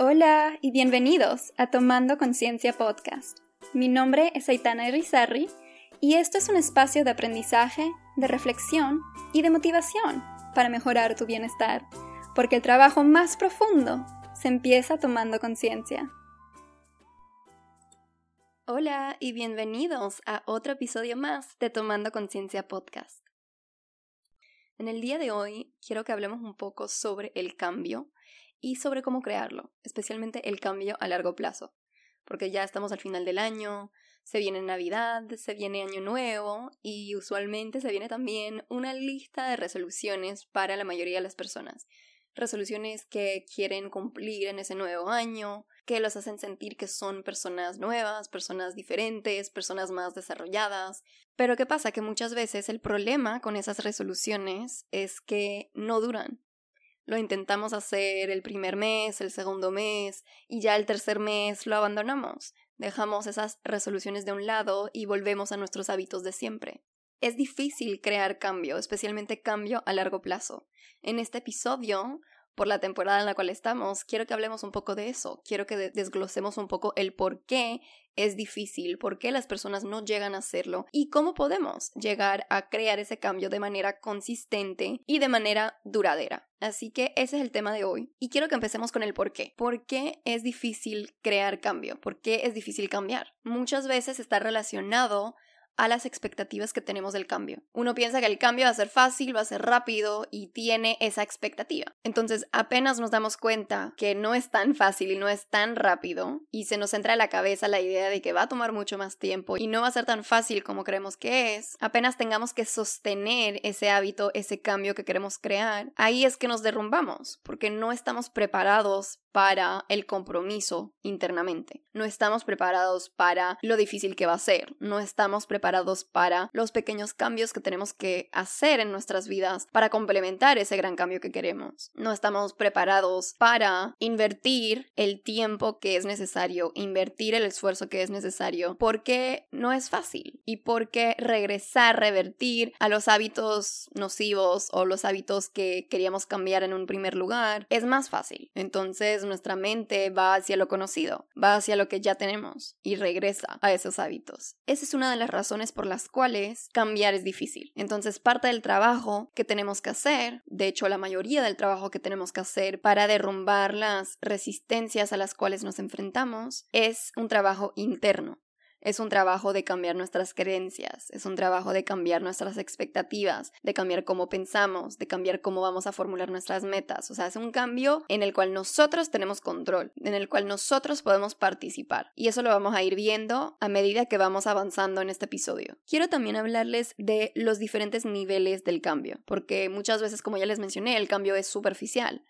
Hola y bienvenidos a Tomando Conciencia Podcast. Mi nombre es Aitana Irizarry y esto es un espacio de aprendizaje, de reflexión y de motivación para mejorar tu bienestar, porque el trabajo más profundo se empieza tomando conciencia. Hola y bienvenidos a otro episodio más de Tomando Conciencia Podcast. En el día de hoy quiero que hablemos un poco sobre el cambio y sobre cómo crearlo, especialmente el cambio a largo plazo, porque ya estamos al final del año, se viene Navidad, se viene Año Nuevo y usualmente se viene también una lista de resoluciones para la mayoría de las personas. Resoluciones que quieren cumplir en ese nuevo año, que los hacen sentir que son personas nuevas, personas diferentes, personas más desarrolladas. Pero ¿qué pasa? Que muchas veces el problema con esas resoluciones es que no duran. Lo intentamos hacer el primer mes, el segundo mes, y ya el tercer mes lo abandonamos. Dejamos esas resoluciones de un lado y volvemos a nuestros hábitos de siempre. Es difícil crear cambio, especialmente cambio a largo plazo. En este episodio por la temporada en la cual estamos, quiero que hablemos un poco de eso, quiero que desglosemos un poco el por qué es difícil, por qué las personas no llegan a hacerlo y cómo podemos llegar a crear ese cambio de manera consistente y de manera duradera. Así que ese es el tema de hoy y quiero que empecemos con el por qué. ¿Por qué es difícil crear cambio? ¿Por qué es difícil cambiar? Muchas veces está relacionado a las expectativas que tenemos del cambio. Uno piensa que el cambio va a ser fácil, va a ser rápido y tiene esa expectativa. Entonces, apenas nos damos cuenta que no es tan fácil y no es tan rápido y se nos entra a la cabeza la idea de que va a tomar mucho más tiempo y no va a ser tan fácil como creemos que es, apenas tengamos que sostener ese hábito, ese cambio que queremos crear, ahí es que nos derrumbamos porque no estamos preparados para el compromiso internamente. No estamos preparados para lo difícil que va a ser. No estamos preparados para los pequeños cambios que tenemos que hacer en nuestras vidas para complementar ese gran cambio que queremos. No estamos preparados para invertir el tiempo que es necesario, invertir el esfuerzo que es necesario, porque no es fácil y porque regresar, revertir a los hábitos nocivos o los hábitos que queríamos cambiar en un primer lugar es más fácil. Entonces, nuestra mente va hacia lo conocido, va hacia lo que ya tenemos y regresa a esos hábitos. Esa es una de las razones por las cuales cambiar es difícil. Entonces, parte del trabajo que tenemos que hacer, de hecho la mayoría del trabajo que tenemos que hacer para derrumbar las resistencias a las cuales nos enfrentamos, es un trabajo interno. Es un trabajo de cambiar nuestras creencias, es un trabajo de cambiar nuestras expectativas, de cambiar cómo pensamos, de cambiar cómo vamos a formular nuestras metas. O sea, es un cambio en el cual nosotros tenemos control, en el cual nosotros podemos participar. Y eso lo vamos a ir viendo a medida que vamos avanzando en este episodio. Quiero también hablarles de los diferentes niveles del cambio, porque muchas veces, como ya les mencioné, el cambio es superficial.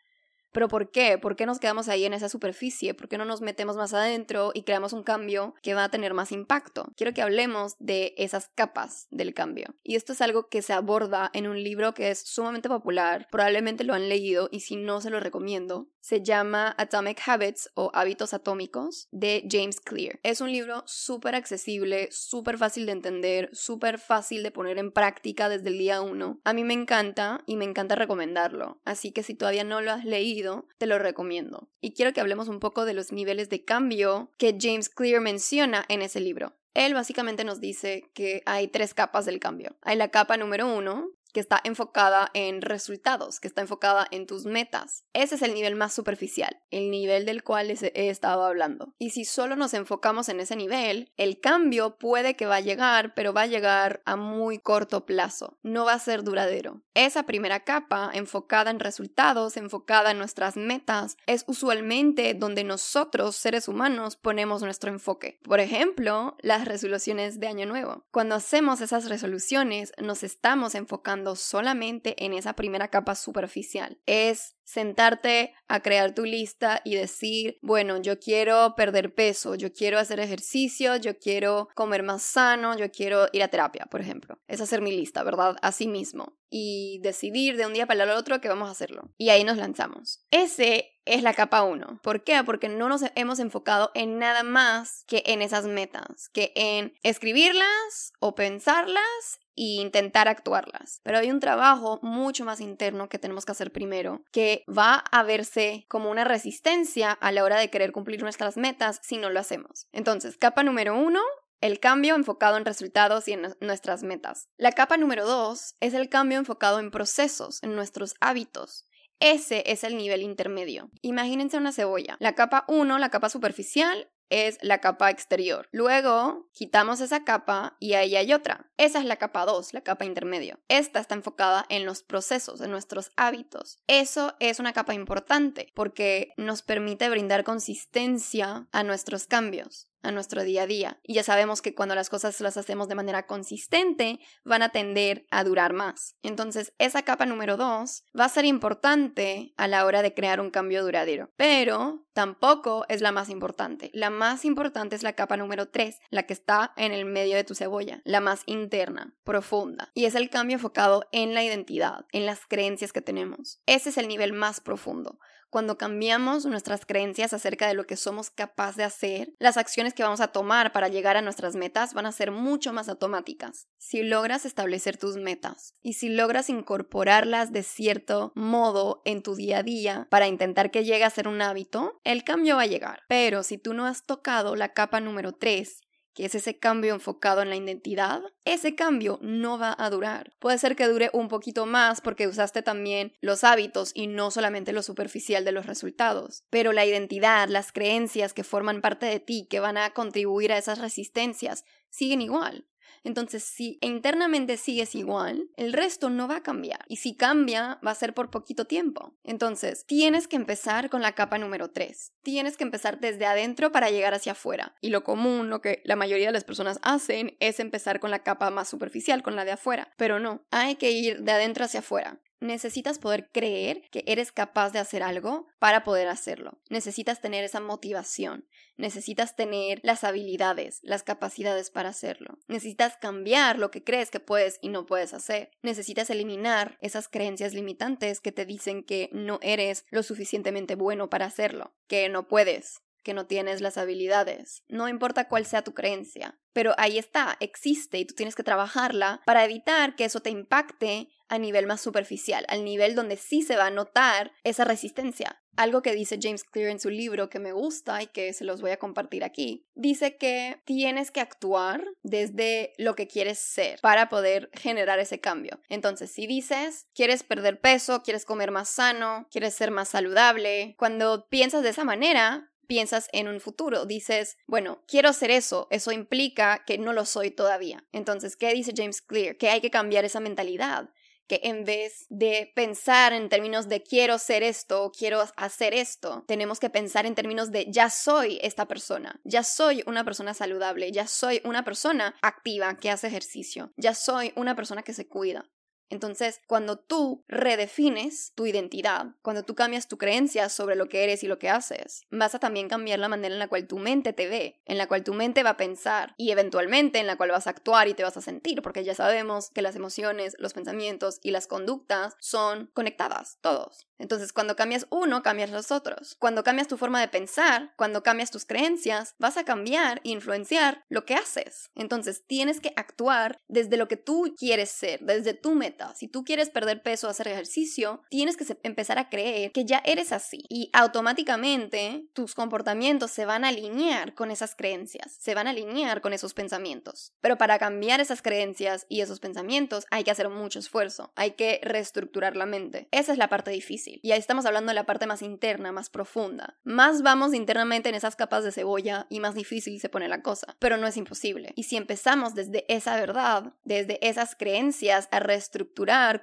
¿Pero por qué? ¿Por qué nos quedamos ahí en esa superficie? ¿Por qué no nos metemos más adentro y creamos un cambio que va a tener más impacto? Quiero que hablemos de esas capas del cambio. Y esto es algo que se aborda en un libro que es sumamente popular, probablemente lo han leído y si no se lo recomiendo. Se llama Atomic Habits o Hábitos Atómicos de James Clear. Es un libro súper accesible, súper fácil de entender, súper fácil de poner en práctica desde el día uno. A mí me encanta y me encanta recomendarlo. Así que si todavía no lo has leído, te lo recomiendo. Y quiero que hablemos un poco de los niveles de cambio que James Clear menciona en ese libro. Él básicamente nos dice que hay tres capas del cambio. Hay la capa número uno, que está enfocada en resultados, que está enfocada en tus metas. Ese es el nivel más superficial, el nivel del cual he estado hablando. Y si solo nos enfocamos en ese nivel, el cambio puede que va a llegar, pero va a llegar a muy corto plazo, no va a ser duradero. Esa primera capa, enfocada en resultados, enfocada en nuestras metas, es usualmente donde nosotros, seres humanos, ponemos nuestro enfoque. Por ejemplo, las resoluciones de Año Nuevo. Cuando hacemos esas resoluciones, nos estamos enfocando solamente en esa primera capa superficial. Es sentarte a crear tu lista y decir, bueno, yo quiero perder peso, yo quiero hacer ejercicio, yo quiero comer más sano, yo quiero ir a terapia, por ejemplo. Es hacer mi lista, ¿verdad? Así mismo. Y decidir de un día para el otro que vamos a hacerlo. Y ahí nos lanzamos. Ese es la capa 1. ¿Por qué? Porque no nos hemos enfocado en nada más que en esas metas, que en escribirlas o pensarlas e intentar actuarlas. Pero hay un trabajo mucho más interno que tenemos que hacer primero, que va a verse como una resistencia a la hora de querer cumplir nuestras metas si no lo hacemos. Entonces, capa número uno, el cambio enfocado en resultados y en nuestras metas. La capa número dos es el cambio enfocado en procesos, en nuestros hábitos. Ese es el nivel intermedio. Imagínense una cebolla. La capa 1, la capa superficial, es la capa exterior. Luego quitamos esa capa y ahí hay otra. Esa es la capa 2, la capa intermedio. Esta está enfocada en los procesos, en nuestros hábitos. Eso es una capa importante porque nos permite brindar consistencia a nuestros cambios a nuestro día a día. Y ya sabemos que cuando las cosas las hacemos de manera consistente, van a tender a durar más. Entonces, esa capa número dos va a ser importante a la hora de crear un cambio duradero. Pero tampoco es la más importante. La más importante es la capa número tres, la que está en el medio de tu cebolla, la más interna, profunda. Y es el cambio enfocado en la identidad, en las creencias que tenemos. Ese es el nivel más profundo. Cuando cambiamos nuestras creencias acerca de lo que somos capaces de hacer, las acciones que vamos a tomar para llegar a nuestras metas van a ser mucho más automáticas. Si logras establecer tus metas y si logras incorporarlas de cierto modo en tu día a día para intentar que llegue a ser un hábito, el cambio va a llegar. Pero si tú no has tocado la capa número 3, que es ese cambio enfocado en la identidad, ese cambio no va a durar. Puede ser que dure un poquito más porque usaste también los hábitos y no solamente lo superficial de los resultados, pero la identidad, las creencias que forman parte de ti, que van a contribuir a esas resistencias, siguen igual. Entonces, si internamente sigues igual, el resto no va a cambiar. Y si cambia, va a ser por poquito tiempo. Entonces, tienes que empezar con la capa número 3. Tienes que empezar desde adentro para llegar hacia afuera. Y lo común, lo que la mayoría de las personas hacen, es empezar con la capa más superficial, con la de afuera. Pero no, hay que ir de adentro hacia afuera. Necesitas poder creer que eres capaz de hacer algo para poder hacerlo. Necesitas tener esa motivación. Necesitas tener las habilidades, las capacidades para hacerlo. Necesitas cambiar lo que crees que puedes y no puedes hacer. Necesitas eliminar esas creencias limitantes que te dicen que no eres lo suficientemente bueno para hacerlo, que no puedes, que no tienes las habilidades. No importa cuál sea tu creencia, pero ahí está, existe y tú tienes que trabajarla para evitar que eso te impacte a nivel más superficial, al nivel donde sí se va a notar esa resistencia. Algo que dice James Clear en su libro que me gusta y que se los voy a compartir aquí. Dice que tienes que actuar desde lo que quieres ser para poder generar ese cambio. Entonces, si dices, quieres perder peso, quieres comer más sano, quieres ser más saludable, cuando piensas de esa manera, piensas en un futuro. Dices, bueno, quiero hacer eso, eso implica que no lo soy todavía. Entonces, ¿qué dice James Clear? Que hay que cambiar esa mentalidad que en vez de pensar en términos de quiero ser esto, quiero hacer esto, tenemos que pensar en términos de ya soy esta persona, ya soy una persona saludable, ya soy una persona activa que hace ejercicio, ya soy una persona que se cuida. Entonces, cuando tú redefines tu identidad, cuando tú cambias tu creencia sobre lo que eres y lo que haces, vas a también cambiar la manera en la cual tu mente te ve, en la cual tu mente va a pensar y eventualmente en la cual vas a actuar y te vas a sentir, porque ya sabemos que las emociones, los pensamientos y las conductas son conectadas, todos. Entonces, cuando cambias uno, cambias los otros. Cuando cambias tu forma de pensar, cuando cambias tus creencias, vas a cambiar e influenciar lo que haces. Entonces, tienes que actuar desde lo que tú quieres ser, desde tu meta. Si tú quieres perder peso, hacer ejercicio, tienes que empezar a creer que ya eres así. Y automáticamente tus comportamientos se van a alinear con esas creencias, se van a alinear con esos pensamientos. Pero para cambiar esas creencias y esos pensamientos hay que hacer mucho esfuerzo, hay que reestructurar la mente. Esa es la parte difícil. Y ahí estamos hablando de la parte más interna, más profunda. Más vamos internamente en esas capas de cebolla y más difícil se pone la cosa. Pero no es imposible. Y si empezamos desde esa verdad, desde esas creencias, a reestructurar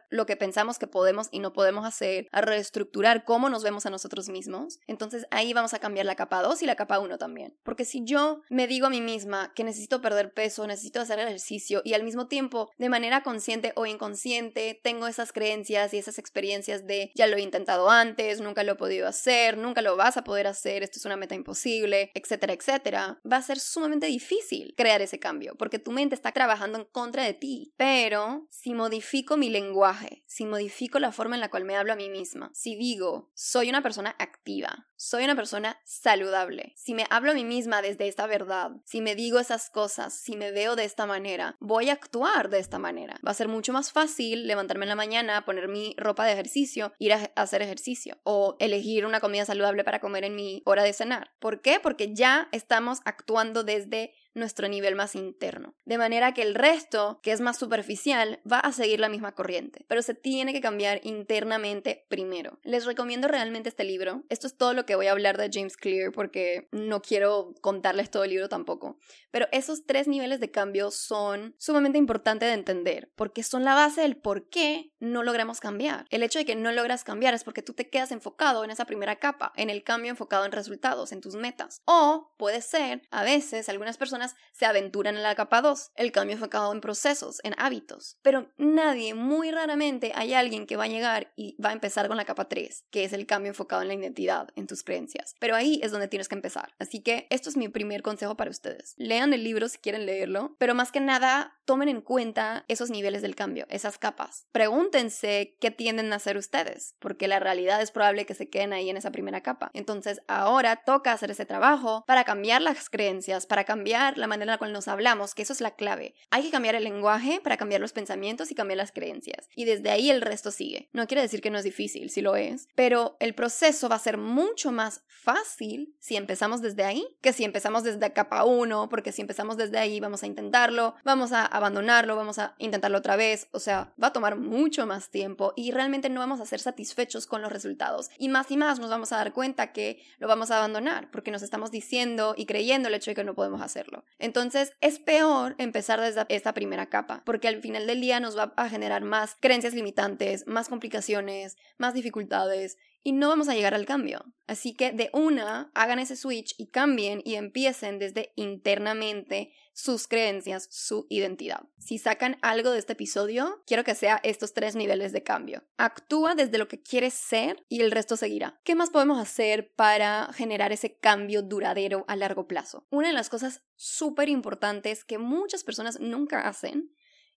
lo que pensamos que podemos y no podemos hacer, a reestructurar cómo nos vemos a nosotros mismos, entonces ahí vamos a cambiar la capa 2 y la capa 1 también. Porque si yo me digo a mí misma que necesito perder peso, necesito hacer ejercicio y al mismo tiempo, de manera consciente o inconsciente, tengo esas creencias y esas experiencias de ya lo he intentado antes, nunca lo he podido hacer, nunca lo vas a poder hacer, esto es una meta imposible, etcétera, etcétera, va a ser sumamente difícil crear ese cambio porque tu mente está trabajando en contra de ti. Pero si modifico mi lenguaje, si modifico la forma en la cual me hablo a mí misma, si digo, soy una persona activa, soy una persona saludable, si me hablo a mí misma desde esta verdad, si me digo esas cosas, si me veo de esta manera, voy a actuar de esta manera. Va a ser mucho más fácil levantarme en la mañana, poner mi ropa de ejercicio, ir a hacer ejercicio o elegir una comida saludable para comer en mi hora de cenar. ¿Por qué? Porque ya estamos actuando desde nuestro nivel más interno. De manera que el resto, que es más superficial, va a seguir la misma corriente. Pero se tiene que cambiar internamente primero. Les recomiendo realmente este libro. Esto es todo lo que voy a hablar de James Clear porque no quiero contarles todo el libro tampoco. Pero esos tres niveles de cambio son sumamente importantes de entender porque son la base del por qué no logramos cambiar. El hecho de que no logras cambiar es porque tú te quedas enfocado en esa primera capa, en el cambio enfocado en resultados, en tus metas. O puede ser, a veces, algunas personas se aventuran en la capa 2, el cambio enfocado en procesos, en hábitos. Pero nadie, muy raramente, hay alguien que va a llegar y va a empezar con la capa 3, que es el cambio enfocado en la identidad, en tus creencias. Pero ahí es donde tienes que empezar. Así que esto es mi primer consejo para ustedes. Lean el libro si quieren leerlo, pero más que nada, tomen en cuenta esos niveles del cambio, esas capas. Pregúntense qué tienden a hacer ustedes, porque la realidad es probable que se queden ahí en esa primera capa. Entonces, ahora toca hacer ese trabajo para cambiar las creencias, para cambiar la manera en la cual nos hablamos, que eso es la clave. Hay que cambiar el lenguaje para cambiar los pensamientos y cambiar las creencias. Y desde ahí el resto sigue. No quiere decir que no es difícil, si lo es, pero el proceso va a ser mucho más fácil si empezamos desde ahí que si empezamos desde capa 1, porque si empezamos desde ahí vamos a intentarlo, vamos a abandonarlo, vamos a intentarlo otra vez, o sea, va a tomar mucho más tiempo y realmente no vamos a ser satisfechos con los resultados. Y más y más nos vamos a dar cuenta que lo vamos a abandonar porque nos estamos diciendo y creyendo el hecho de que no podemos hacerlo. Entonces es peor empezar desde esta primera capa, porque al final del día nos va a generar más creencias limitantes, más complicaciones, más dificultades y no vamos a llegar al cambio. Así que de una, hagan ese switch y cambien y empiecen desde internamente sus creencias, su identidad. Si sacan algo de este episodio, quiero que sea estos tres niveles de cambio. Actúa desde lo que quieres ser y el resto seguirá. ¿Qué más podemos hacer para generar ese cambio duradero a largo plazo? Una de las cosas súper importantes que muchas personas nunca hacen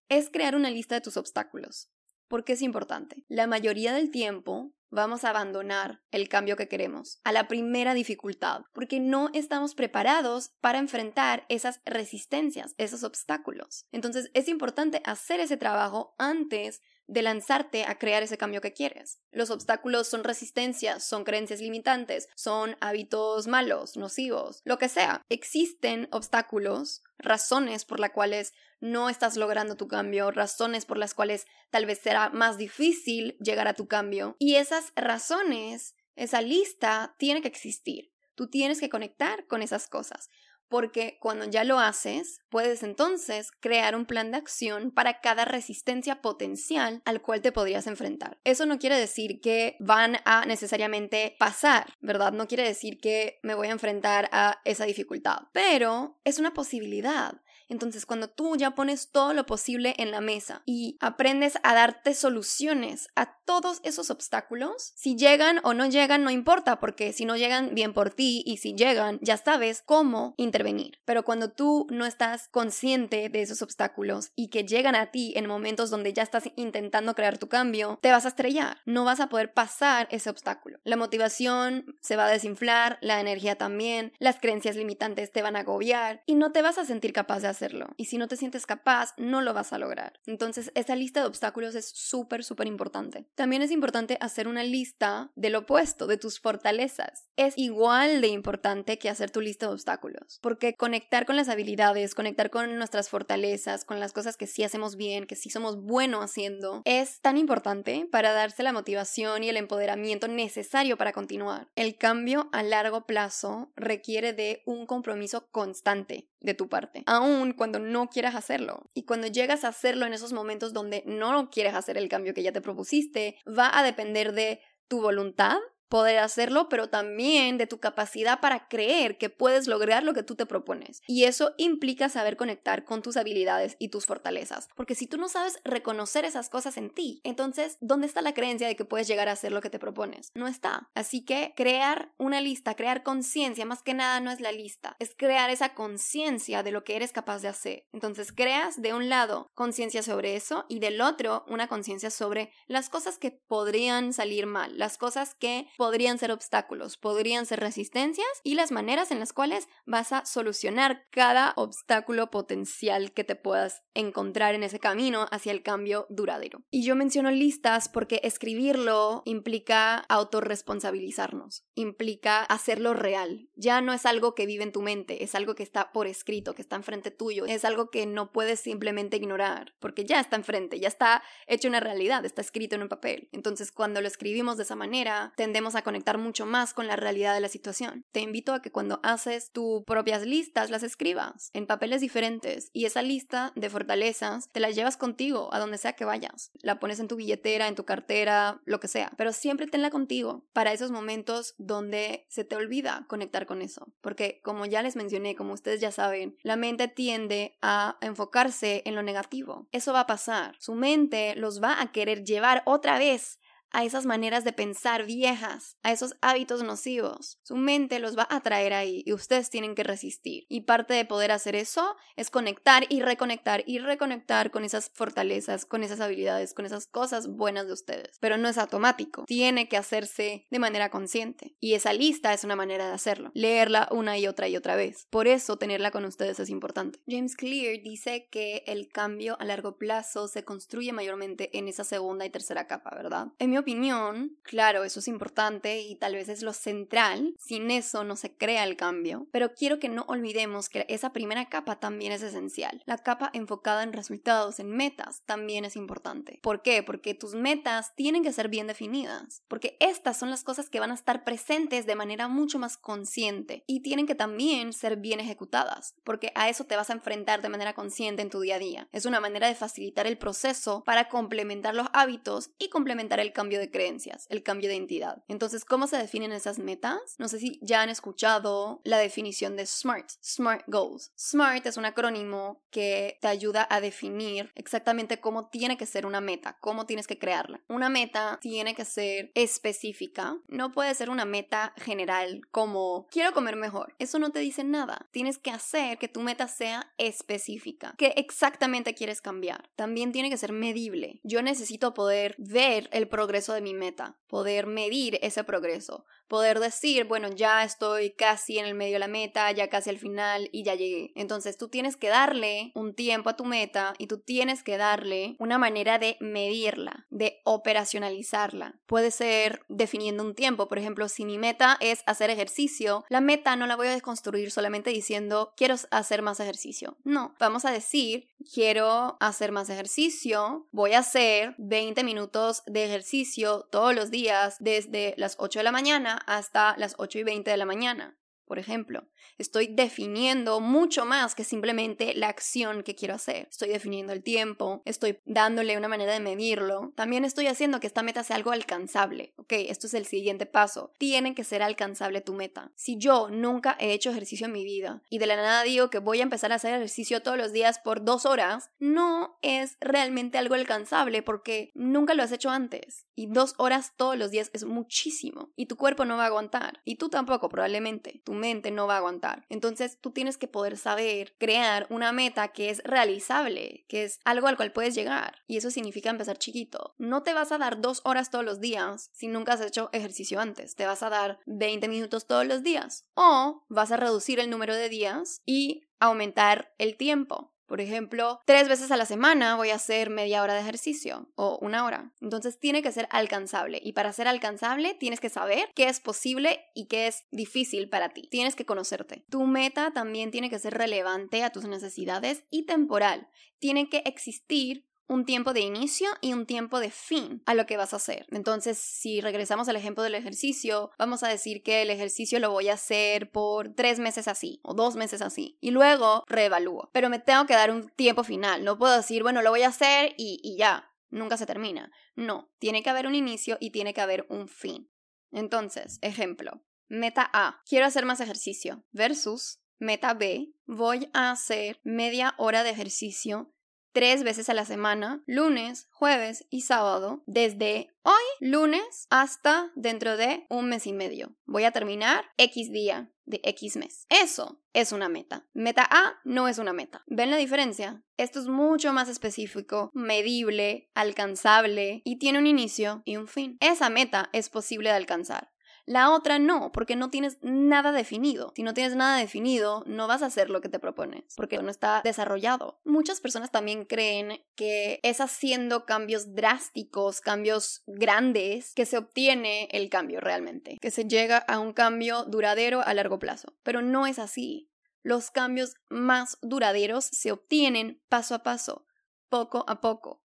es crear una lista de tus obstáculos. ¿Por qué es importante? La mayoría del tiempo vamos a abandonar el cambio que queremos a la primera dificultad, porque no estamos preparados para enfrentar esas resistencias, esos obstáculos. Entonces es importante hacer ese trabajo antes de lanzarte a crear ese cambio que quieres. Los obstáculos son resistencias, son creencias limitantes, son hábitos malos, nocivos, lo que sea. Existen obstáculos, razones por las cuales no estás logrando tu cambio, razones por las cuales tal vez será más difícil llegar a tu cambio. Y esas razones, esa lista, tiene que existir. Tú tienes que conectar con esas cosas porque cuando ya lo haces, puedes entonces crear un plan de acción para cada resistencia potencial al cual te podrías enfrentar. Eso no quiere decir que van a necesariamente pasar, ¿verdad? No quiere decir que me voy a enfrentar a esa dificultad, pero es una posibilidad. Entonces, cuando tú ya pones todo lo posible en la mesa y aprendes a darte soluciones a todos esos obstáculos, si llegan o no llegan, no importa, porque si no llegan, bien por ti, y si llegan, ya sabes cómo intervenir. Pero cuando tú no estás consciente de esos obstáculos y que llegan a ti en momentos donde ya estás intentando crear tu cambio, te vas a estrellar, no vas a poder pasar ese obstáculo. La motivación se va a desinflar, la energía también, las creencias limitantes te van a agobiar y no te vas a sentir capaz de hacer hacerlo. Y si no te sientes capaz, no lo vas a lograr. Entonces, esa lista de obstáculos es súper, súper importante. También es importante hacer una lista del opuesto, de tus fortalezas. Es igual de importante que hacer tu lista de obstáculos, porque conectar con las habilidades, conectar con nuestras fortalezas, con las cosas que sí hacemos bien, que sí somos buenos haciendo, es tan importante para darse la motivación y el empoderamiento necesario para continuar. El cambio a largo plazo requiere de un compromiso constante de tu parte, cuando no quieras hacerlo. Y cuando llegas a hacerlo en esos momentos donde no quieres hacer el cambio que ya te propusiste, va a depender de tu voluntad poder hacerlo, pero también de tu capacidad para creer que puedes lograr lo que tú te propones. Y eso implica saber conectar con tus habilidades y tus fortalezas. Porque si tú no sabes reconocer esas cosas en ti, entonces, ¿dónde está la creencia de que puedes llegar a hacer lo que te propones? No está. Así que crear una lista, crear conciencia, más que nada no es la lista, es crear esa conciencia de lo que eres capaz de hacer. Entonces, creas de un lado conciencia sobre eso y del otro una conciencia sobre las cosas que podrían salir mal, las cosas que podrían ser obstáculos, podrían ser resistencias y las maneras en las cuales vas a solucionar cada obstáculo potencial que te puedas encontrar en ese camino hacia el cambio duradero. Y yo menciono listas porque escribirlo implica autorresponsabilizarnos, implica hacerlo real. Ya no es algo que vive en tu mente, es algo que está por escrito, que está enfrente tuyo, es algo que no puedes simplemente ignorar, porque ya está enfrente, ya está hecho una realidad, está escrito en un papel. Entonces, cuando lo escribimos de esa manera, tendemos a conectar mucho más con la realidad de la situación. Te invito a que cuando haces tus propias listas, las escribas en papeles diferentes y esa lista de fortalezas te la llevas contigo a donde sea que vayas. La pones en tu billetera, en tu cartera, lo que sea, pero siempre tenla contigo para esos momentos donde se te olvida conectar con eso. Porque como ya les mencioné, como ustedes ya saben, la mente tiende a enfocarse en lo negativo. Eso va a pasar. Su mente los va a querer llevar otra vez a esas maneras de pensar viejas, a esos hábitos nocivos. Su mente los va a traer ahí y ustedes tienen que resistir. Y parte de poder hacer eso es conectar y reconectar y reconectar con esas fortalezas, con esas habilidades, con esas cosas buenas de ustedes. Pero no es automático, tiene que hacerse de manera consciente. Y esa lista es una manera de hacerlo, leerla una y otra y otra vez. Por eso tenerla con ustedes es importante. James Clear dice que el cambio a largo plazo se construye mayormente en esa segunda y tercera capa, ¿verdad? Opinión, claro, eso es importante y tal vez es lo central, sin eso no se crea el cambio, pero quiero que no olvidemos que esa primera capa también es esencial. La capa enfocada en resultados, en metas, también es importante. ¿Por qué? Porque tus metas tienen que ser bien definidas, porque estas son las cosas que van a estar presentes de manera mucho más consciente y tienen que también ser bien ejecutadas, porque a eso te vas a enfrentar de manera consciente en tu día a día. Es una manera de facilitar el proceso para complementar los hábitos y complementar el cambio de creencias, el cambio de identidad. Entonces, ¿cómo se definen esas metas? No sé si ya han escuchado la definición de SMART, SMART Goals. SMART es un acrónimo que te ayuda a definir exactamente cómo tiene que ser una meta, cómo tienes que crearla. Una meta tiene que ser específica, no puede ser una meta general como quiero comer mejor. Eso no te dice nada. Tienes que hacer que tu meta sea específica. ¿Qué exactamente quieres cambiar? También tiene que ser medible. Yo necesito poder ver el progreso de mi meta, poder medir ese progreso, poder decir, bueno, ya estoy casi en el medio de la meta, ya casi al final y ya llegué. Entonces tú tienes que darle un tiempo a tu meta y tú tienes que darle una manera de medirla, de operacionalizarla. Puede ser definiendo un tiempo, por ejemplo, si mi meta es hacer ejercicio, la meta no la voy a desconstruir solamente diciendo quiero hacer más ejercicio. No, vamos a decir quiero hacer más ejercicio, voy a hacer 20 minutos de ejercicio todos los días desde las 8 de la mañana hasta las 8 y 20 de la mañana por ejemplo. Estoy definiendo mucho más que simplemente la acción que quiero hacer. Estoy definiendo el tiempo, estoy dándole una manera de medirlo. También estoy haciendo que esta meta sea algo alcanzable. Ok, esto es el siguiente paso. Tiene que ser alcanzable tu meta. Si yo nunca he hecho ejercicio en mi vida y de la nada digo que voy a empezar a hacer ejercicio todos los días por dos horas, no es realmente algo alcanzable porque nunca lo has hecho antes. Y dos horas todos los días es muchísimo. Y tu cuerpo no va a aguantar. Y tú tampoco, probablemente. Tu mente no va a aguantar. Entonces tú tienes que poder saber crear una meta que es realizable, que es algo al cual puedes llegar. Y eso significa empezar chiquito. No te vas a dar dos horas todos los días si nunca has hecho ejercicio antes. Te vas a dar 20 minutos todos los días. O vas a reducir el número de días y aumentar el tiempo. Por ejemplo, tres veces a la semana voy a hacer media hora de ejercicio o una hora. Entonces tiene que ser alcanzable y para ser alcanzable tienes que saber qué es posible y qué es difícil para ti. Tienes que conocerte. Tu meta también tiene que ser relevante a tus necesidades y temporal. Tiene que existir un tiempo de inicio y un tiempo de fin a lo que vas a hacer. Entonces, si regresamos al ejemplo del ejercicio, vamos a decir que el ejercicio lo voy a hacer por tres meses así o dos meses así y luego reevalúo. Pero me tengo que dar un tiempo final. No puedo decir, bueno, lo voy a hacer y, y ya, nunca se termina. No, tiene que haber un inicio y tiene que haber un fin. Entonces, ejemplo, meta A, quiero hacer más ejercicio, versus meta B, voy a hacer media hora de ejercicio tres veces a la semana, lunes, jueves y sábado, desde hoy, lunes, hasta dentro de un mes y medio. Voy a terminar X día de X mes. Eso es una meta. Meta A no es una meta. ¿Ven la diferencia? Esto es mucho más específico, medible, alcanzable y tiene un inicio y un fin. Esa meta es posible de alcanzar. La otra no, porque no tienes nada definido. Si no tienes nada definido, no vas a hacer lo que te propones, porque no está desarrollado. Muchas personas también creen que es haciendo cambios drásticos, cambios grandes, que se obtiene el cambio realmente, que se llega a un cambio duradero a largo plazo. Pero no es así. Los cambios más duraderos se obtienen paso a paso, poco a poco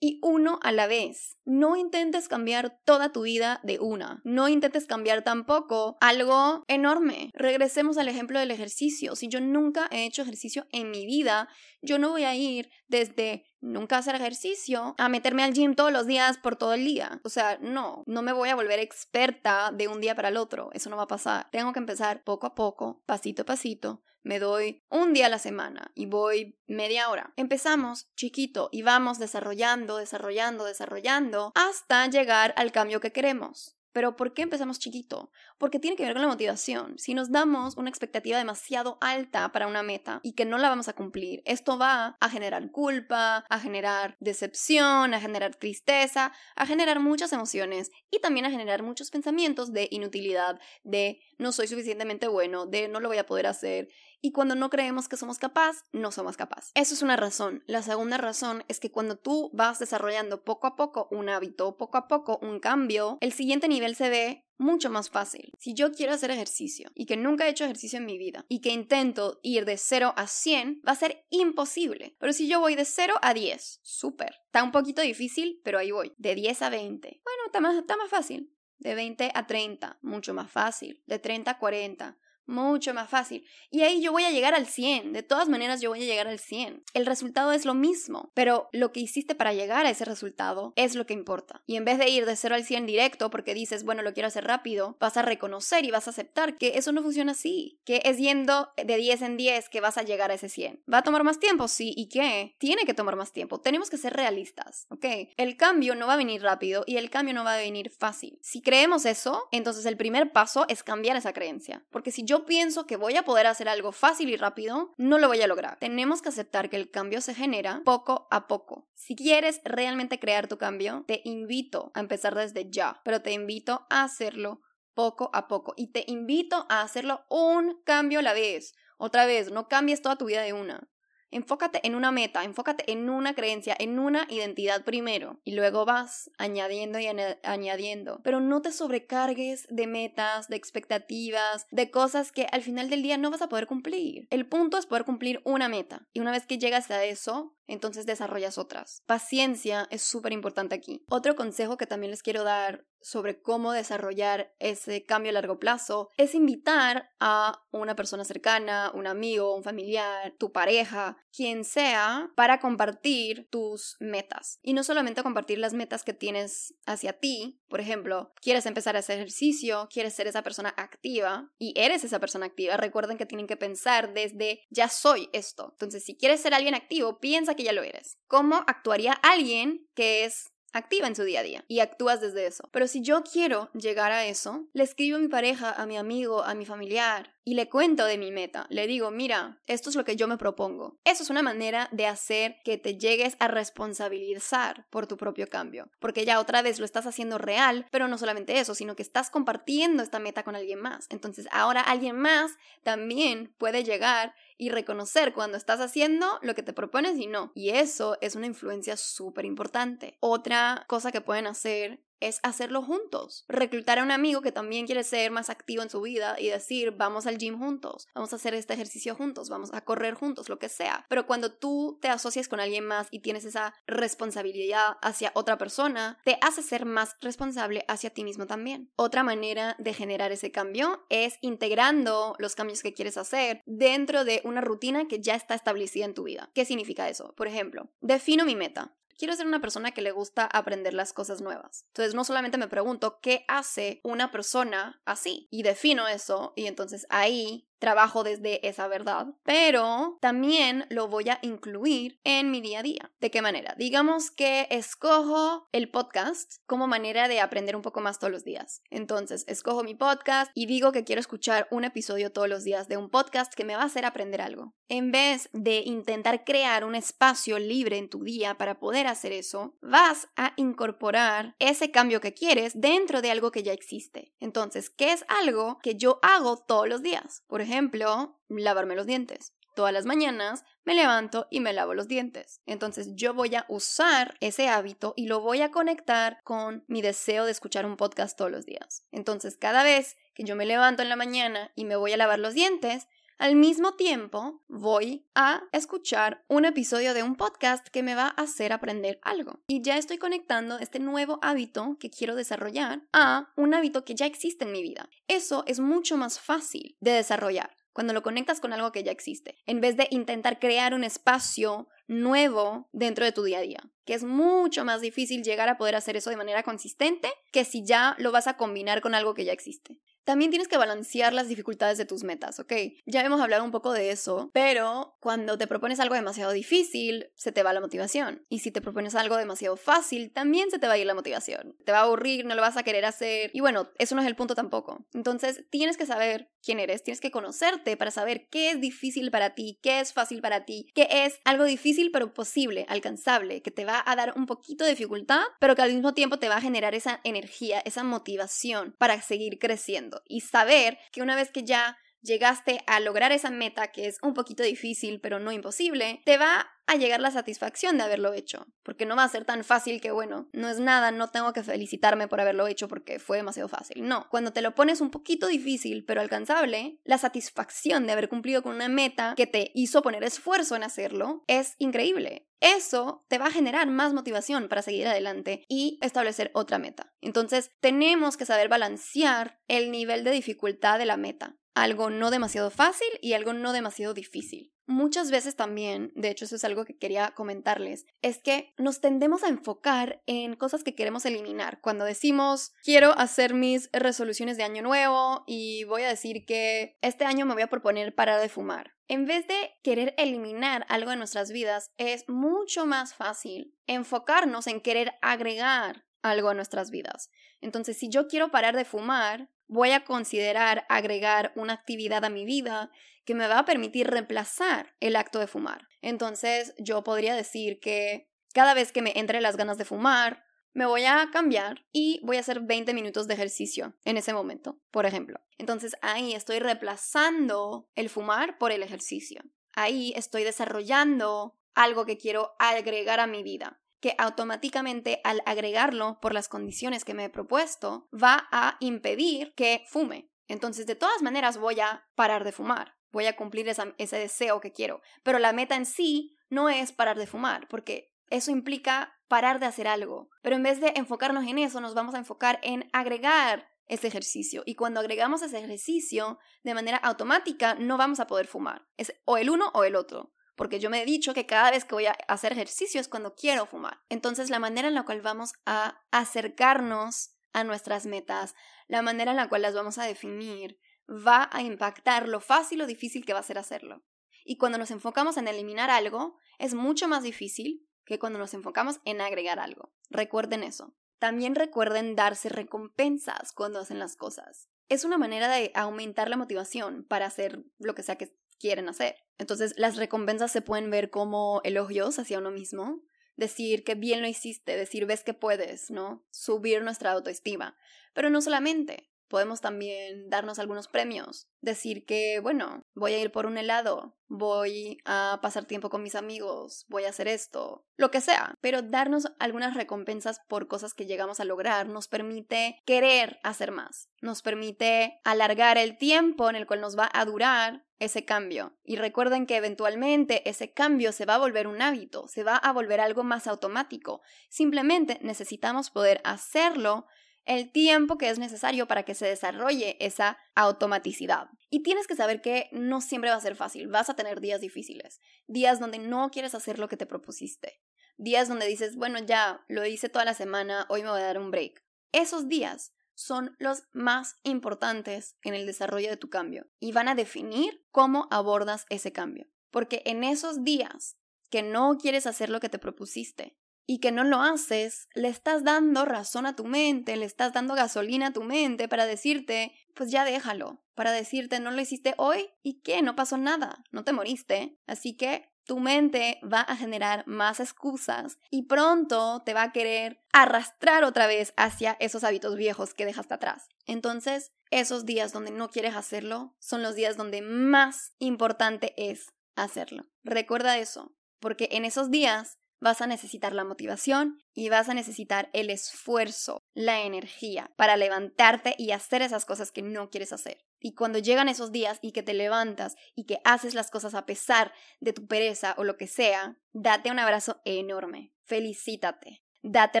y uno a la vez. No intentes cambiar toda tu vida de una. No intentes cambiar tampoco algo enorme. Regresemos al ejemplo del ejercicio. Si yo nunca he hecho ejercicio en mi vida, yo no voy a ir desde nunca hacer ejercicio a meterme al gym todos los días por todo el día. O sea, no, no me voy a volver experta de un día para el otro. Eso no va a pasar. Tengo que empezar poco a poco, pasito a pasito, me doy un día a la semana y voy media hora. Empezamos chiquito y vamos desarrollando, desarrollando, desarrollando hasta llegar al cambio que queremos. Pero ¿por qué empezamos chiquito? Porque tiene que ver con la motivación. Si nos damos una expectativa demasiado alta para una meta y que no la vamos a cumplir, esto va a generar culpa, a generar decepción, a generar tristeza, a generar muchas emociones y también a generar muchos pensamientos de inutilidad, de no soy suficientemente bueno, de no lo voy a poder hacer y cuando no creemos que somos capaz, no somos capaz. Eso es una razón. La segunda razón es que cuando tú vas desarrollando poco a poco un hábito, poco a poco un cambio, el siguiente nivel se ve mucho más fácil. Si yo quiero hacer ejercicio y que nunca he hecho ejercicio en mi vida y que intento ir de 0 a 100, va a ser imposible. Pero si yo voy de 0 a 10, súper. Está un poquito difícil, pero ahí voy. De 10 a 20. Bueno, está más, está más fácil. De 20 a 30, mucho más fácil. De 30 a 40, mucho más fácil. Y ahí yo voy a llegar al 100. De todas maneras, yo voy a llegar al 100. El resultado es lo mismo, pero lo que hiciste para llegar a ese resultado es lo que importa. Y en vez de ir de 0 al 100 directo porque dices, bueno, lo quiero hacer rápido, vas a reconocer y vas a aceptar que eso no funciona así. Que es yendo de 10 en 10 que vas a llegar a ese 100. ¿Va a tomar más tiempo? Sí. ¿Y qué? Tiene que tomar más tiempo. Tenemos que ser realistas, ¿ok? El cambio no va a venir rápido y el cambio no va a venir fácil. Si creemos eso, entonces el primer paso es cambiar esa creencia. Porque si yo yo pienso que voy a poder hacer algo fácil y rápido, no lo voy a lograr. Tenemos que aceptar que el cambio se genera poco a poco. Si quieres realmente crear tu cambio, te invito a empezar desde ya, pero te invito a hacerlo poco a poco y te invito a hacerlo un cambio a la vez. Otra vez, no cambies toda tu vida de una. Enfócate en una meta, enfócate en una creencia, en una identidad primero y luego vas añadiendo y añadiendo. Pero no te sobrecargues de metas, de expectativas, de cosas que al final del día no vas a poder cumplir. El punto es poder cumplir una meta y una vez que llegas a eso, entonces desarrollas otras. Paciencia es súper importante aquí. Otro consejo que también les quiero dar sobre cómo desarrollar ese cambio a largo plazo es invitar a una persona cercana, un amigo, un familiar, tu pareja, quien sea, para compartir tus metas. Y no solamente compartir las metas que tienes hacia ti, por ejemplo, quieres empezar a hacer ejercicio, quieres ser esa persona activa y eres esa persona activa, recuerden que tienen que pensar desde ya soy esto. Entonces, si quieres ser alguien activo, piensa que ya lo eres. ¿Cómo actuaría alguien que es activa en su día a día y actúas desde eso. Pero si yo quiero llegar a eso, le escribo a mi pareja, a mi amigo, a mi familiar y le cuento de mi meta. Le digo, mira, esto es lo que yo me propongo. Eso es una manera de hacer que te llegues a responsabilizar por tu propio cambio, porque ya otra vez lo estás haciendo real, pero no solamente eso, sino que estás compartiendo esta meta con alguien más. Entonces ahora alguien más también puede llegar y reconocer cuando estás haciendo lo que te propones y no. Y eso es una influencia súper importante. Otra cosa que pueden hacer es hacerlo juntos. Reclutar a un amigo que también quiere ser más activo en su vida y decir, vamos al gym juntos, vamos a hacer este ejercicio juntos, vamos a correr juntos, lo que sea. Pero cuando tú te asocias con alguien más y tienes esa responsabilidad hacia otra persona, te hace ser más responsable hacia ti mismo también. Otra manera de generar ese cambio es integrando los cambios que quieres hacer dentro de una rutina que ya está establecida en tu vida. ¿Qué significa eso? Por ejemplo, defino mi meta. Quiero ser una persona que le gusta aprender las cosas nuevas. Entonces no solamente me pregunto qué hace una persona así y defino eso y entonces ahí trabajo desde esa verdad, pero también lo voy a incluir en mi día a día. ¿De qué manera? Digamos que escojo el podcast como manera de aprender un poco más todos los días. Entonces, escojo mi podcast y digo que quiero escuchar un episodio todos los días de un podcast que me va a hacer aprender algo. En vez de intentar crear un espacio libre en tu día para poder hacer eso, vas a incorporar ese cambio que quieres dentro de algo que ya existe. Entonces, ¿qué es algo que yo hago todos los días? Ejemplo, lavarme los dientes. Todas las mañanas me levanto y me lavo los dientes. Entonces yo voy a usar ese hábito y lo voy a conectar con mi deseo de escuchar un podcast todos los días. Entonces cada vez que yo me levanto en la mañana y me voy a lavar los dientes, al mismo tiempo, voy a escuchar un episodio de un podcast que me va a hacer aprender algo. Y ya estoy conectando este nuevo hábito que quiero desarrollar a un hábito que ya existe en mi vida. Eso es mucho más fácil de desarrollar cuando lo conectas con algo que ya existe, en vez de intentar crear un espacio nuevo dentro de tu día a día, que es mucho más difícil llegar a poder hacer eso de manera consistente que si ya lo vas a combinar con algo que ya existe. También tienes que balancear las dificultades de tus metas, ¿ok? Ya hemos hablado un poco de eso, pero cuando te propones algo demasiado difícil, se te va la motivación. Y si te propones algo demasiado fácil, también se te va a ir la motivación. Te va a aburrir, no lo vas a querer hacer. Y bueno, eso no es el punto tampoco. Entonces, tienes que saber quién eres, tienes que conocerte para saber qué es difícil para ti, qué es fácil para ti, qué es algo difícil pero posible, alcanzable, que te va a dar un poquito de dificultad, pero que al mismo tiempo te va a generar esa energía, esa motivación para seguir creciendo y saber que una vez que ya llegaste a lograr esa meta que es un poquito difícil pero no imposible, te va a llegar la satisfacción de haberlo hecho, porque no va a ser tan fácil que, bueno, no es nada, no tengo que felicitarme por haberlo hecho porque fue demasiado fácil. No, cuando te lo pones un poquito difícil pero alcanzable, la satisfacción de haber cumplido con una meta que te hizo poner esfuerzo en hacerlo es increíble. Eso te va a generar más motivación para seguir adelante y establecer otra meta. Entonces, tenemos que saber balancear el nivel de dificultad de la meta algo no demasiado fácil y algo no demasiado difícil. Muchas veces también, de hecho eso es algo que quería comentarles, es que nos tendemos a enfocar en cosas que queremos eliminar. Cuando decimos, quiero hacer mis resoluciones de año nuevo y voy a decir que este año me voy a proponer parar de fumar. En vez de querer eliminar algo de nuestras vidas, es mucho más fácil enfocarnos en querer agregar algo a nuestras vidas. Entonces, si yo quiero parar de fumar, voy a considerar agregar una actividad a mi vida que me va a permitir reemplazar el acto de fumar. Entonces yo podría decir que cada vez que me entre las ganas de fumar, me voy a cambiar y voy a hacer 20 minutos de ejercicio en ese momento, por ejemplo. Entonces ahí estoy reemplazando el fumar por el ejercicio. Ahí estoy desarrollando algo que quiero agregar a mi vida que automáticamente al agregarlo por las condiciones que me he propuesto va a impedir que fume. Entonces, de todas maneras, voy a parar de fumar, voy a cumplir ese deseo que quiero. Pero la meta en sí no es parar de fumar, porque eso implica parar de hacer algo. Pero en vez de enfocarnos en eso, nos vamos a enfocar en agregar ese ejercicio. Y cuando agregamos ese ejercicio de manera automática, no vamos a poder fumar. Es o el uno o el otro porque yo me he dicho que cada vez que voy a hacer ejercicio es cuando quiero fumar. Entonces, la manera en la cual vamos a acercarnos a nuestras metas, la manera en la cual las vamos a definir, va a impactar lo fácil o difícil que va a ser hacerlo. Y cuando nos enfocamos en eliminar algo, es mucho más difícil que cuando nos enfocamos en agregar algo. Recuerden eso. También recuerden darse recompensas cuando hacen las cosas. Es una manera de aumentar la motivación para hacer lo que sea que quieren hacer. Entonces las recompensas se pueden ver como elogios hacia uno mismo, decir que bien lo hiciste, decir ves que puedes, ¿no? Subir nuestra autoestima. Pero no solamente, podemos también darnos algunos premios, decir que, bueno, voy a ir por un helado, voy a pasar tiempo con mis amigos, voy a hacer esto, lo que sea, pero darnos algunas recompensas por cosas que llegamos a lograr nos permite querer hacer más, nos permite alargar el tiempo en el cual nos va a durar ese cambio. Y recuerden que eventualmente ese cambio se va a volver un hábito, se va a volver algo más automático. Simplemente necesitamos poder hacerlo el tiempo que es necesario para que se desarrolle esa automaticidad. Y tienes que saber que no siempre va a ser fácil, vas a tener días difíciles, días donde no quieres hacer lo que te propusiste, días donde dices, bueno, ya lo hice toda la semana, hoy me voy a dar un break. Esos días son los más importantes en el desarrollo de tu cambio y van a definir cómo abordas ese cambio. Porque en esos días que no quieres hacer lo que te propusiste y que no lo haces, le estás dando razón a tu mente, le estás dando gasolina a tu mente para decirte, pues ya déjalo, para decirte, no lo hiciste hoy y que no pasó nada, no te moriste, así que tu mente va a generar más excusas y pronto te va a querer arrastrar otra vez hacia esos hábitos viejos que dejaste atrás. Entonces, esos días donde no quieres hacerlo son los días donde más importante es hacerlo. Recuerda eso, porque en esos días vas a necesitar la motivación y vas a necesitar el esfuerzo, la energía para levantarte y hacer esas cosas que no quieres hacer. Y cuando llegan esos días y que te levantas y que haces las cosas a pesar de tu pereza o lo que sea, date un abrazo enorme, felicítate, date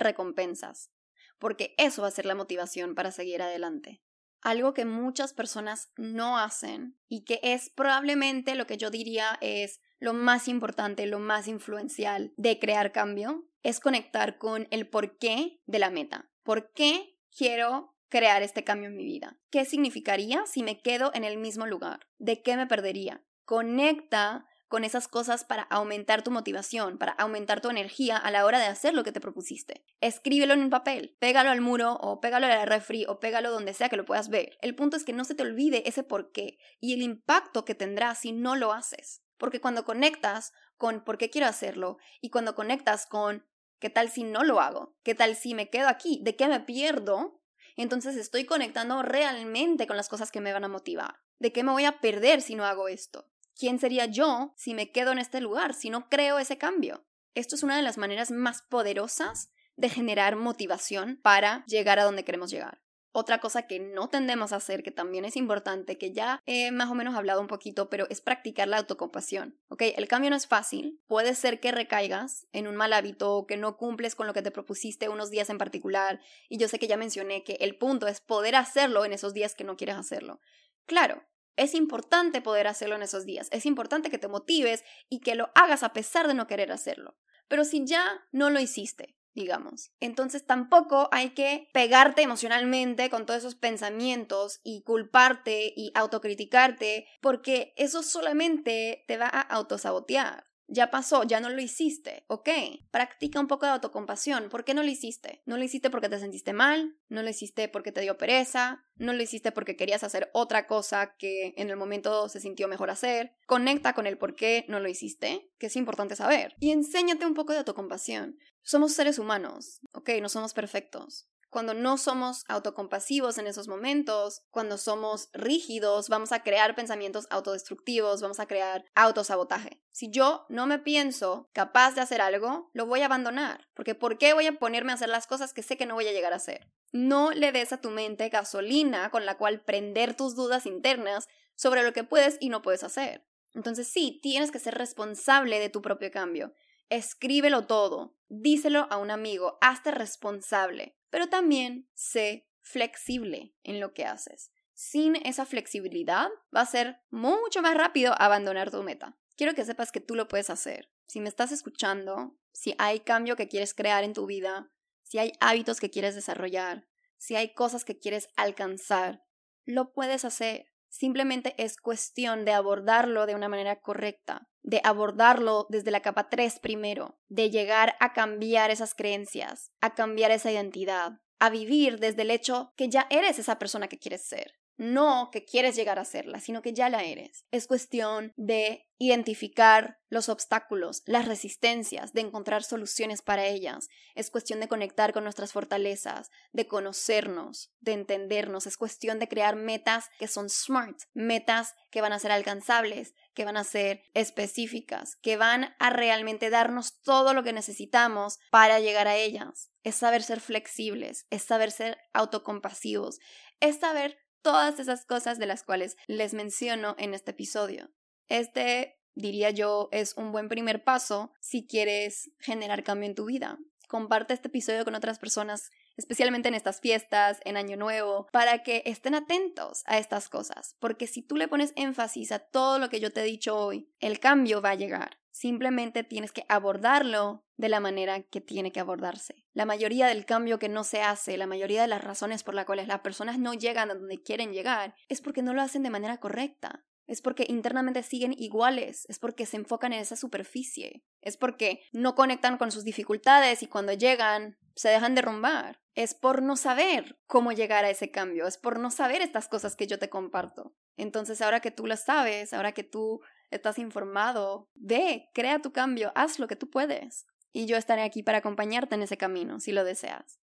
recompensas, porque eso va a ser la motivación para seguir adelante. Algo que muchas personas no hacen y que es probablemente lo que yo diría es lo más importante, lo más influencial de crear cambio es conectar con el porqué de la meta. ¿Por qué quiero crear este cambio en mi vida? ¿Qué significaría si me quedo en el mismo lugar? ¿De qué me perdería? Conecta con esas cosas para aumentar tu motivación, para aumentar tu energía a la hora de hacer lo que te propusiste. Escríbelo en un papel, pégalo al muro o pégalo a la refri o pégalo donde sea que lo puedas ver. El punto es que no se te olvide ese porqué y el impacto que tendrá si no lo haces. Porque cuando conectas con por qué quiero hacerlo y cuando conectas con qué tal si no lo hago, qué tal si me quedo aquí, de qué me pierdo, entonces estoy conectando realmente con las cosas que me van a motivar. ¿De qué me voy a perder si no hago esto? ¿Quién sería yo si me quedo en este lugar, si no creo ese cambio? Esto es una de las maneras más poderosas de generar motivación para llegar a donde queremos llegar. Otra cosa que no tendemos a hacer, que también es importante, que ya he más o menos hablado un poquito, pero es practicar la autocompasión. ¿Ok? El cambio no es fácil. Puede ser que recaigas en un mal hábito que no cumples con lo que te propusiste unos días en particular. Y yo sé que ya mencioné que el punto es poder hacerlo en esos días que no quieres hacerlo. Claro, es importante poder hacerlo en esos días. Es importante que te motives y que lo hagas a pesar de no querer hacerlo. Pero si ya no lo hiciste, digamos. Entonces tampoco hay que pegarte emocionalmente con todos esos pensamientos y culparte y autocriticarte, porque eso solamente te va a autosabotear. Ya pasó, ya no lo hiciste, ¿ok? Practica un poco de autocompasión. ¿Por qué no lo hiciste? ¿No lo hiciste porque te sentiste mal? ¿No lo hiciste porque te dio pereza? ¿No lo hiciste porque querías hacer otra cosa que en el momento se sintió mejor hacer? Conecta con el por qué no lo hiciste, que es importante saber. Y enséñate un poco de autocompasión. Somos seres humanos, ¿ok? No somos perfectos. Cuando no somos autocompasivos en esos momentos, cuando somos rígidos, vamos a crear pensamientos autodestructivos, vamos a crear autosabotaje. Si yo no me pienso capaz de hacer algo, lo voy a abandonar. Porque ¿por qué voy a ponerme a hacer las cosas que sé que no voy a llegar a hacer? No le des a tu mente gasolina con la cual prender tus dudas internas sobre lo que puedes y no puedes hacer. Entonces sí, tienes que ser responsable de tu propio cambio. Escríbelo todo, díselo a un amigo, hazte responsable pero también sé flexible en lo que haces. Sin esa flexibilidad va a ser mucho más rápido abandonar tu meta. Quiero que sepas que tú lo puedes hacer. Si me estás escuchando, si hay cambio que quieres crear en tu vida, si hay hábitos que quieres desarrollar, si hay cosas que quieres alcanzar, lo puedes hacer. Simplemente es cuestión de abordarlo de una manera correcta, de abordarlo desde la capa 3 primero, de llegar a cambiar esas creencias, a cambiar esa identidad, a vivir desde el hecho que ya eres esa persona que quieres ser. No que quieres llegar a serla, sino que ya la eres. Es cuestión de identificar los obstáculos, las resistencias, de encontrar soluciones para ellas. Es cuestión de conectar con nuestras fortalezas, de conocernos, de entendernos. Es cuestión de crear metas que son smart, metas que van a ser alcanzables, que van a ser específicas, que van a realmente darnos todo lo que necesitamos para llegar a ellas. Es saber ser flexibles, es saber ser autocompasivos, es saber todas esas cosas de las cuales les menciono en este episodio. Este, diría yo, es un buen primer paso si quieres generar cambio en tu vida. Comparte este episodio con otras personas, especialmente en estas fiestas, en Año Nuevo, para que estén atentos a estas cosas, porque si tú le pones énfasis a todo lo que yo te he dicho hoy, el cambio va a llegar. Simplemente tienes que abordarlo de la manera que tiene que abordarse. La mayoría del cambio que no se hace, la mayoría de las razones por las cuales las personas no llegan a donde quieren llegar, es porque no lo hacen de manera correcta. Es porque internamente siguen iguales, es porque se enfocan en esa superficie, es porque no conectan con sus dificultades y cuando llegan se dejan derrumbar. Es por no saber cómo llegar a ese cambio, es por no saber estas cosas que yo te comparto. Entonces ahora que tú lo sabes, ahora que tú estás informado, ve, crea tu cambio, haz lo que tú puedes. Y yo estaré aquí para acompañarte en ese camino, si lo deseas.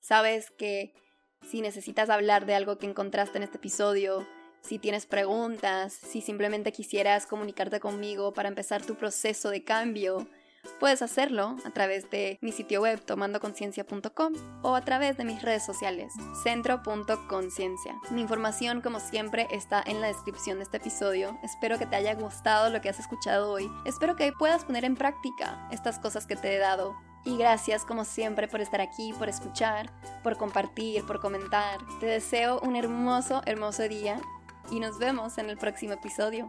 Sabes que si necesitas hablar de algo que encontraste en este episodio, si tienes preguntas, si simplemente quisieras comunicarte conmigo para empezar tu proceso de cambio, puedes hacerlo a través de mi sitio web tomandoconciencia.com o a través de mis redes sociales centro.conciencia. Mi información como siempre está en la descripción de este episodio. Espero que te haya gustado lo que has escuchado hoy. Espero que puedas poner en práctica estas cosas que te he dado. Y gracias como siempre por estar aquí, por escuchar, por compartir, por comentar. Te deseo un hermoso, hermoso día y nos vemos en el próximo episodio.